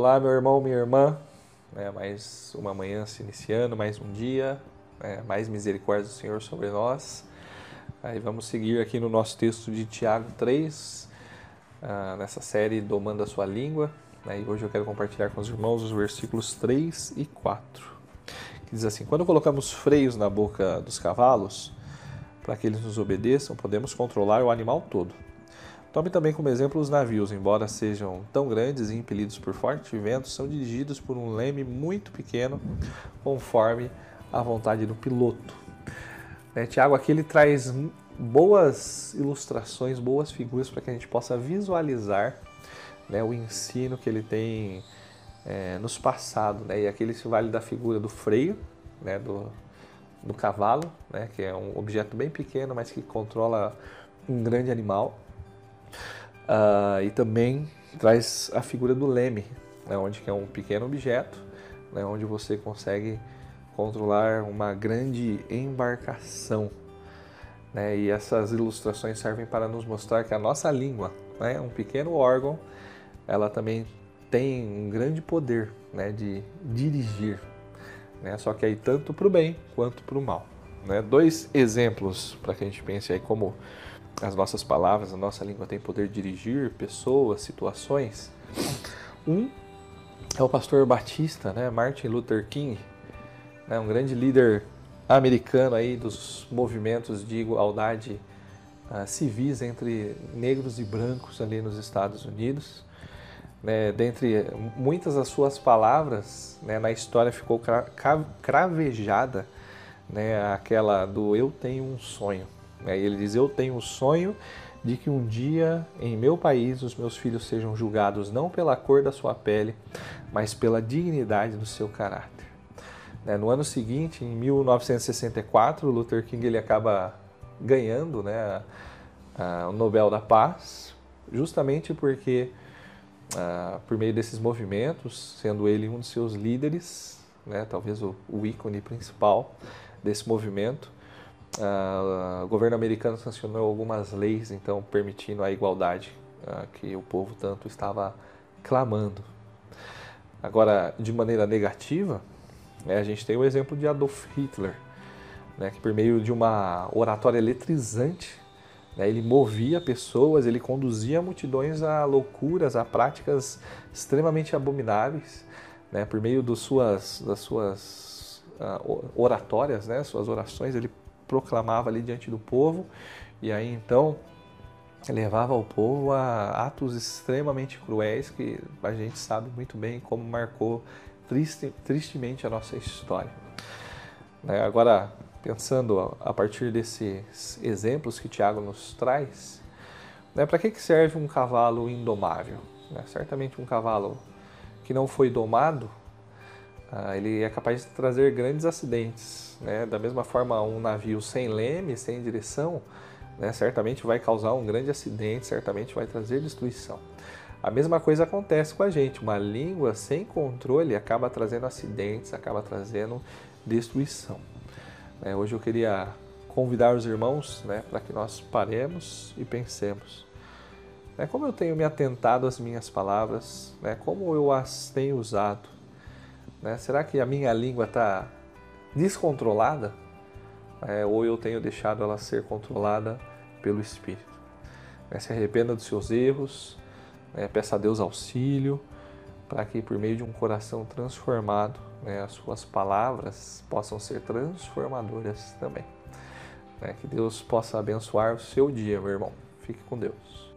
Olá, meu irmão, minha irmã. É, mais uma manhã se iniciando, mais um dia, é, mais misericórdia do Senhor sobre nós. Aí vamos seguir aqui no nosso texto de Tiago 3, ah, nessa série Domando a Sua Língua. Né, e hoje eu quero compartilhar com os irmãos os versículos 3 e 4. Que diz assim: Quando colocamos freios na boca dos cavalos, para que eles nos obedeçam, podemos controlar o animal todo. Tome também como exemplo os navios, embora sejam tão grandes e impelidos por forte vento, são dirigidos por um leme muito pequeno, conforme a vontade do piloto. Né, Tiago aqui ele traz boas ilustrações, boas figuras para que a gente possa visualizar né, o ensino que ele tem é, nos passado. Né, e aqui ele se vale da figura do freio, né, do, do cavalo, né, que é um objeto bem pequeno, mas que controla um grande animal. Uh, e também traz a figura do leme, né, onde é um pequeno objeto, né, onde você consegue controlar uma grande embarcação. Né, e essas ilustrações servem para nos mostrar que a nossa língua, né, um pequeno órgão, ela também tem um grande poder né, de dirigir. Né, só que aí tanto para o bem quanto para o mal. Né? Dois exemplos para que a gente pense aí como as nossas palavras, a nossa língua tem poder de dirigir pessoas, situações. Um é o pastor batista, né, Martin Luther King, né, um grande líder americano aí dos movimentos de igualdade uh, civis entre negros e brancos ali nos Estados Unidos. Né, dentre muitas das suas palavras, né, na história ficou cra cravejada né, aquela do eu tenho um sonho. Aí ele diz: Eu tenho o sonho de que um dia em meu país os meus filhos sejam julgados não pela cor da sua pele, mas pela dignidade do seu caráter. Né, no ano seguinte, em 1964, Luther King ele acaba ganhando né, o Nobel da Paz, justamente porque, por meio desses movimentos, sendo ele um de seus líderes, né, talvez o, o ícone principal desse movimento, Uh, o governo americano sancionou algumas leis, então, permitindo a igualdade uh, que o povo tanto estava clamando. Agora, de maneira negativa, né, a gente tem o exemplo de Adolf Hitler, né, que por meio de uma oratória eletrizante, né, ele movia pessoas, ele conduzia multidões a loucuras, a práticas extremamente abomináveis, né, por meio suas, das suas oratórias, né, suas orações, ele proclamava ali diante do povo, e aí então levava o povo a atos extremamente cruéis que a gente sabe muito bem como marcou triste, tristemente a nossa história. Né? Agora, pensando a partir desses exemplos que Tiago nos traz, né, para que serve um cavalo indomável? Né? Certamente um cavalo que não foi domado, ah, ele é capaz de trazer grandes acidentes. Né? Da mesma forma, um navio sem leme, sem direção, né, certamente vai causar um grande acidente, certamente vai trazer destruição. A mesma coisa acontece com a gente. Uma língua sem controle acaba trazendo acidentes, acaba trazendo destruição. É, hoje eu queria convidar os irmãos né, para que nós paremos e pensemos. Né, como eu tenho me atentado às minhas palavras, né, como eu as tenho usado né? Será que a minha língua está descontrolada? É, ou eu tenho deixado ela ser controlada pelo Espírito? Né? Se arrependa dos seus erros, né? peça a Deus auxílio, para que por meio de um coração transformado, né, as suas palavras possam ser transformadoras também. Né? Que Deus possa abençoar o seu dia, meu irmão. Fique com Deus.